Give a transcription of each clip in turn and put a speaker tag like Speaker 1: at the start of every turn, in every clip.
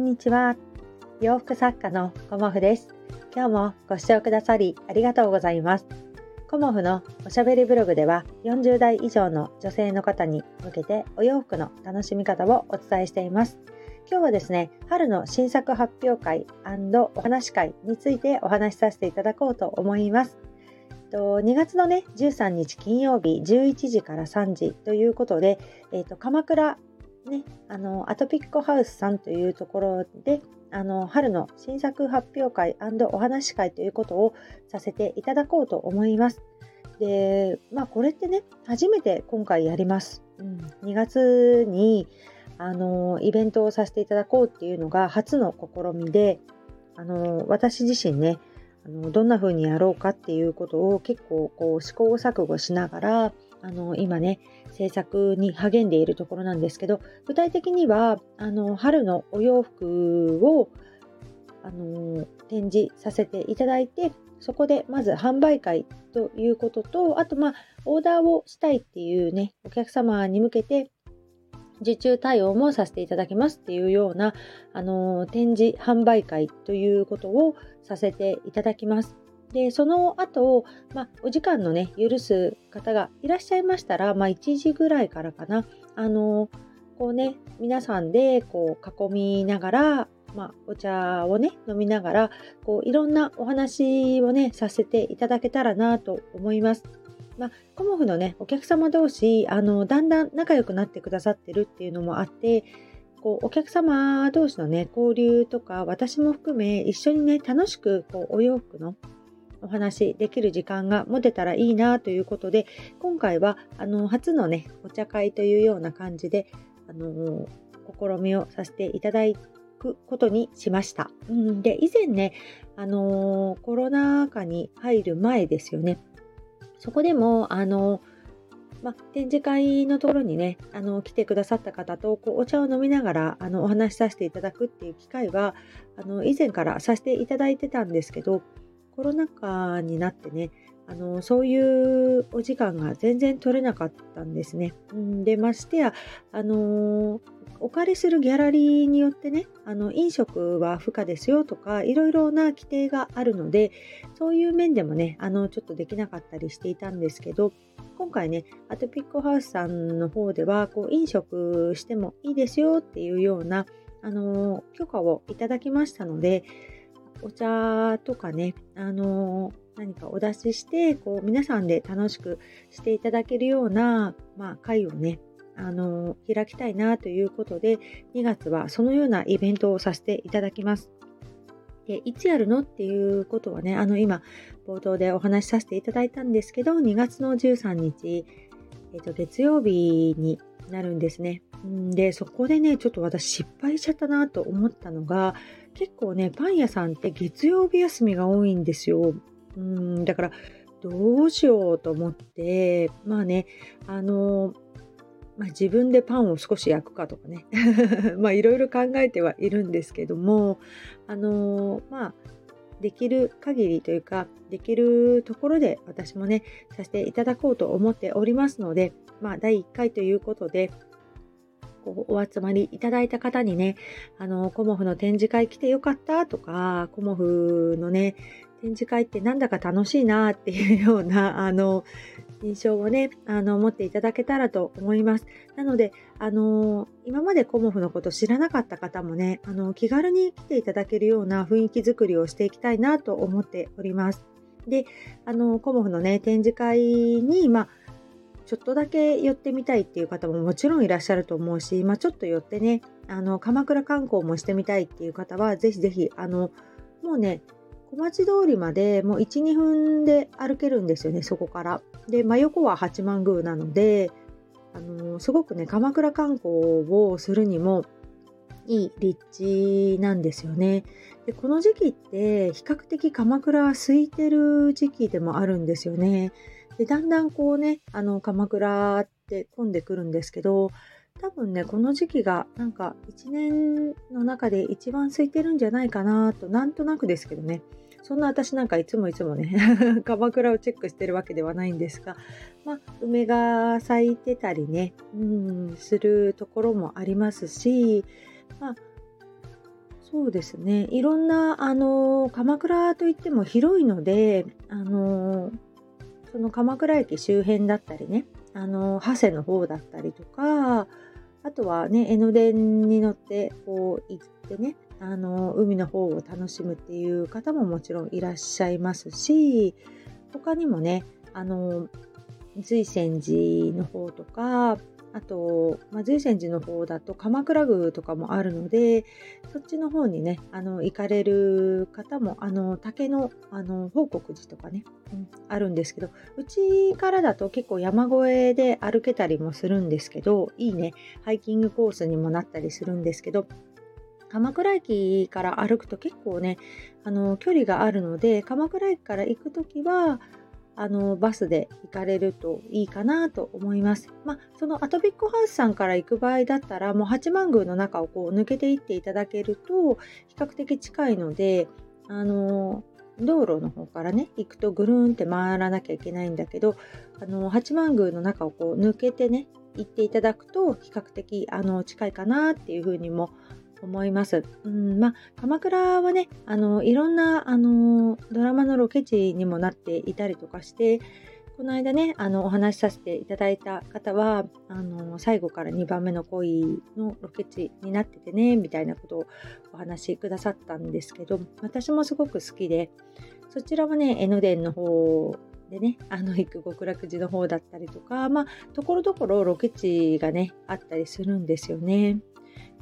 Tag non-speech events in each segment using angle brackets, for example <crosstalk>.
Speaker 1: んにちは。洋服作家のコモフです。今日もご視聴くださりありがとうございます。コモフのおしゃべりブログでは40代以上の女性の方に向けてお洋服の楽しみ方をお伝えしています。今日はですね、春の新作発表会お話会についてお話しさせていただこうと思います。2月のね、13日金曜日11時から3時ということで、えーと鎌倉ね、あのアトピックハウスさんというところであの春の新作発表会お話し会ということをさせていただこうと思います。で、まあこれってね、初めて今回やります。うん、2月にあのイベントをさせていただこうっていうのが初の試みで、あの私自身ね、あのどんな風にやろうかっていうことを結構こう試行錯誤しながらあの今ね制作に励んでいるところなんですけど具体的にはあの春のお洋服をあの展示させていただいてそこでまず販売会ということとあとまあオーダーをしたいっていうねお客様に向けて受注対応もさせていただきますっていうようなあの展示販売会ということをさせていただきます。で、その後、まあ、お時間のね、許す方がいらっしゃいましたら、まあ、1時ぐらいからかな、あの、こうね、皆さんで、こう、囲みながら、まあ、お茶をね、飲みながら、こう、いろんなお話をね、させていただけたらなと思います。まあ、コモフのね、お客様同士、あの、だんだん仲良くなってくださってるっていうのもあって、こうお客様同士のね交流とか私も含め一緒にね楽しくこうお洋服のお話できる時間が持てたらいいなということで今回はあの初のねお茶会というような感じであの試みをさせていただくことにしました。うん、で以前ねあのコロナ禍に入る前ですよねそこでもあのま展示会のところにねあの来てくださった方とこうお茶を飲みながらあのお話しさせていただくっていう機会はあの以前からさせていただいてたんですけどコロナ禍になってねあのそういうお時間が全然取れなかったんですね。でましてやあのお借りするギャラリーによってねあの飲食は不可ですよとかいろいろな規定があるのでそういう面でもねあのちょっとできなかったりしていたんですけど今回ねアトピックハウスさんの方ではこう飲食してもいいですよっていうようなあの許可をいただきましたのでお茶とかね、あの何かお出しして、こう、皆さんで楽しくしていただけるような、まあ、会をね、あの開きたいなということで、2月はそのようなイベントをさせていただきます。でいつやるのっていうことはね、あの今、冒頭でお話しさせていただいたんですけど、2月の13日、えー、と月曜日になるんですね。で、そこでね、ちょっと私失敗しちゃったなと思ったのが、結構ね、パン屋さんって月曜日休みが多いんですよ。うん、だから、どうしようと思って、まあね、あの、まあ、自分でパンを少し焼くかとかね、<laughs> まあいろいろ考えてはいるんですけども、あの、まあ、できる限りというか、できるところで私もね、させていただこうと思っておりますので、まあ、第1回ということで、こうお集まりいただいた方にね、あの、コモフの展示会来てよかったとか、コモフのね、展示会ってなんだか楽しいなっていうような、<laughs> あの、印象をね、あの、持っていただけたらと思います。なので、あの、今までコモフのこと知らなかった方もね、あの、気軽に来ていただけるような雰囲気づくりをしていきたいなと思っております。で、あの、コモフのね、展示会に、まあ、ちょっとだけ寄ってみたいっていう方ももちろんいらっしゃると思うし、まあ、ちょっと寄ってね、あの、鎌倉観光もしてみたいっていう方は、ぜひぜひ、あの、もうね、小町通りまでもう1、2分で歩けるんですよね、そこから。で、真横は八幡宮なので、あのすごくね、鎌倉観光をするにもいい立地なんですよね。でこの時期って比較的鎌倉は空いてる時期でもあるんですよね。でだんだんこうねあの鎌倉って混んでくるんですけど多分ねこの時期がなんか1年の中で一番空いてるんじゃないかなとなんとなくですけどね。そんな私なんかいつもいつもね <laughs> 鎌倉をチェックしてるわけではないんですが、まあ、梅が咲いてたりね、うん、するところもありますし、まあ、そうですね。いろんなあの鎌倉といっても広いのであのその鎌倉駅周辺だったりねあの長谷の方だったりとかあとはね江ノ電に乗ってこう行ってねあの海の方を楽しむっていう方ももちろんいらっしゃいますし他にもねあの随泉寺の方とかあと、まあ、随泉寺の方だと鎌倉宮とかもあるのでそっちの方にねあの行かれる方もあの竹のあの報国寺とかね、うん、あるんですけどうちからだと結構山越えで歩けたりもするんですけどいいねハイキングコースにもなったりするんですけど鎌倉駅から歩くと結構ねあの距離があるので鎌倉駅から行く時はあのバスで行かれるといいかなと思います。まあ、そのアトビックハウスさんから行く場合だったらもう八幡宮の中をこう抜けていっていただけると比較的近いのであの道路の方からね行くとぐるんって回らなきゃいけないんだけどあの八幡宮の中をこう抜けてね行っていただくと比較的あの近いかなっていうふうにも思います。うんまあ、鎌倉はねあのいろんなあのドラマのロケ地にもなっていたりとかしてこの間ねあのお話しさせていただいた方はあの最後から2番目の恋のロケ地になっててねみたいなことをお話しくださったんですけど私もすごく好きでそちらはね江ノ電の方でね、あの行く極楽寺の方だったりとか、まあ、ところどころロケ地がね、あったりするんですよね。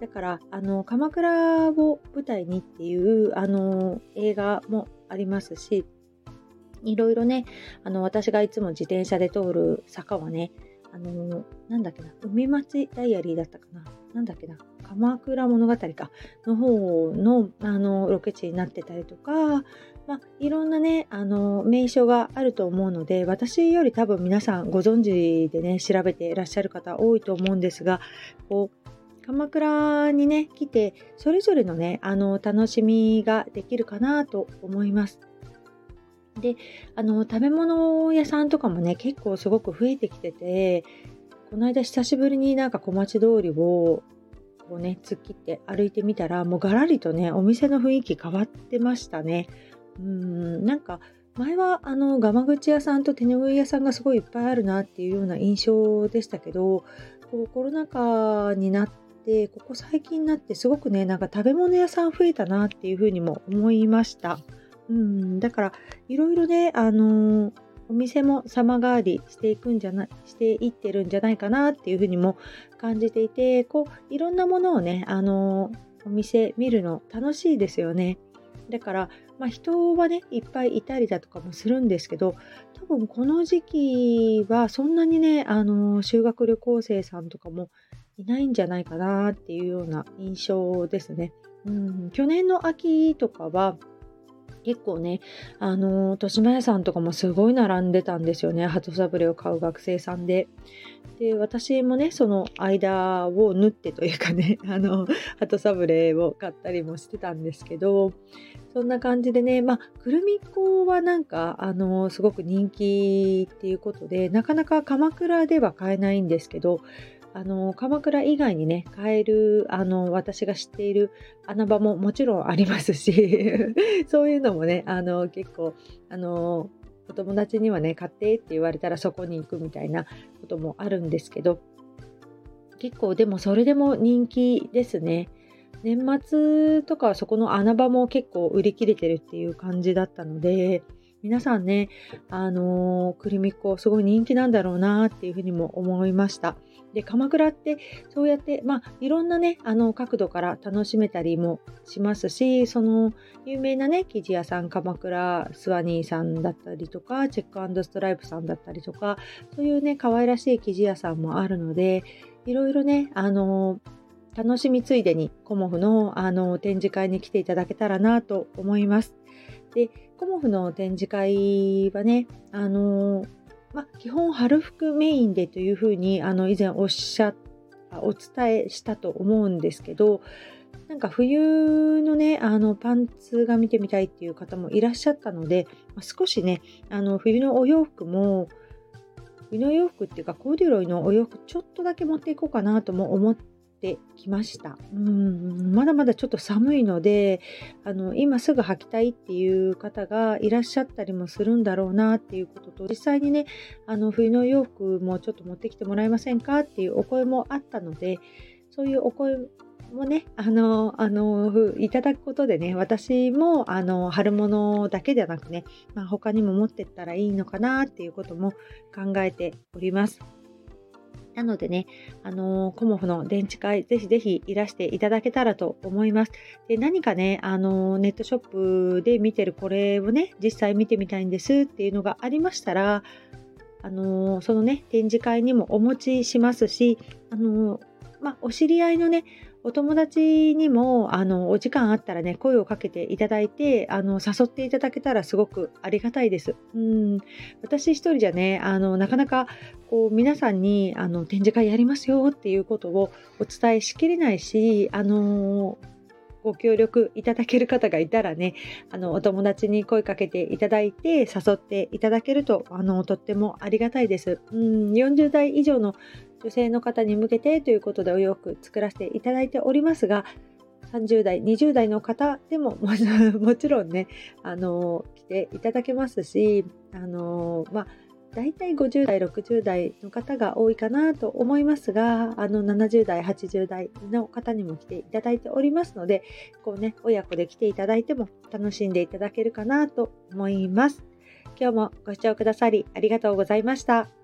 Speaker 1: だからあの鎌倉を舞台にっていうあの映画もありますしいろいろねあの私がいつも自転車で通る坂はねあのなんだっけな海町ダイアリーだったかななんだっけな鎌倉物語かの方のあのロケ地になってたりとか、まあ、いろんなねあの名所があると思うので私より多分皆さんご存知でね調べていらっしゃる方多いと思うんですがこう鎌倉にね来てそれぞれのねあの楽しみができるかなと思います。であの食べ物屋さんとかもね結構すごく増えてきててこの間久しぶりになんか小町通りをこうね突っ切って歩いてみたらもうがらりとねお店の雰囲気変わってましたね。うんなんか前はあのガマ口屋さんと手拭い屋さんがすごいいっぱいあるなっていうような印象でしたけどこうコロナ禍になってでここ最近になってすごくねなんか食べ物屋さん増えたなっていうふうにも思いました。うんだからいろいろねあのー、お店も様変わりしていくんじゃないしていってるんじゃないかなっていうふうにも感じていてこういろんなものをねあのー、お店見るの楽しいですよね。だから、まあ、人はねいっぱいいたりだとかもするんですけど多分この時期はそんなにねあの修学旅行生さんとかもいないんじゃないかなっていうような印象ですね。うん、去年の秋とかは結構ね、あの豊島屋さんとかもすごい並んでたんですよね。鳩サブレを買う学生さんで。で、私もね、その間を縫ってというかね、<laughs> あの、鳩サブレを買ったりもしてたんですけど、そんな感じでね、まあ、くるみっこはなんか、あの、すごく人気っていうことで、なかなか鎌倉では買えないんですけど、あの鎌倉以外にね買えるあの私が知っている穴場ももちろんありますし <laughs> そういうのもねあの結構あのお友達にはね買ってって言われたらそこに行くみたいなこともあるんですけど結構でもそれでも人気ですね。年末とかはそこの穴場も結構売り切れてるっていう感じだったので皆さんね、あのー、クリミコすごい人気なんだろうなっていうふうにも思いました。で鎌倉ってそうやって、まあ、いろんなねあの角度から楽しめたりもしますしその有名なね生地屋さん鎌倉スワニーさんだったりとかチェックストライプさんだったりとかそういうね可愛らしい生地屋さんもあるのでいろいろねあの楽しみついでにコモフのあの展示会に来ていただけたらなと思います。でコモフの展示会はねあのま、基本春服メインでというふうにあの以前おっしゃお伝えしたと思うんですけどなんか冬のねあのパンツが見てみたいっていう方もいらっしゃったので、少しねあの冬のお洋服も冬のお洋服っていうかコーデュロイのお洋服ちょっとだけ持っていこうかなとも思っててきました。うんまだまだちょっと寒いのであの今すぐ履きたいっていう方がいらっしゃったりもするんだろうなっていうことと実際にねあの冬の洋服もちょっと持ってきてもらえませんかっていうお声もあったのでそういうお声もね、あの、あの、いただくことでね、私も、あの、春物だけではなくね、まあ、他にも持ってったらいいのかなっていうことも考えております。なのでね、あのー、コモフの電池会、ぜひぜひいらしていただけたらと思います。で、何かね、あのー、ネットショップで見てるこれをね、実際見てみたいんですっていうのがありましたら、あのー、そのね、展示会にもお持ちしますし、あのまあ、お知り合いのね、お友達にもあのお時間あったらね声をかけていただいてあの誘っていただけたらすごくありがたいです。うん私一人じゃねあのなかなかこう皆さんにあの展示会やりますよっていうことをお伝えしきれないしあのご協力いただける方がいたらねあのお友達に声かけていただいて誘っていただけるとあのとってもありがたいです。うん40代以上の女性の方に向けてということでお洋服作らせていただいておりますが30代20代の方でも <laughs> もちろんねあの来ていただけますしあのまあ大体50代60代の方が多いかなと思いますがあの70代80代の方にも来ていただいておりますのでこうね親子で来ていただいても楽しんでいただけるかなと思います。今日もご視聴くださりありがとうございました。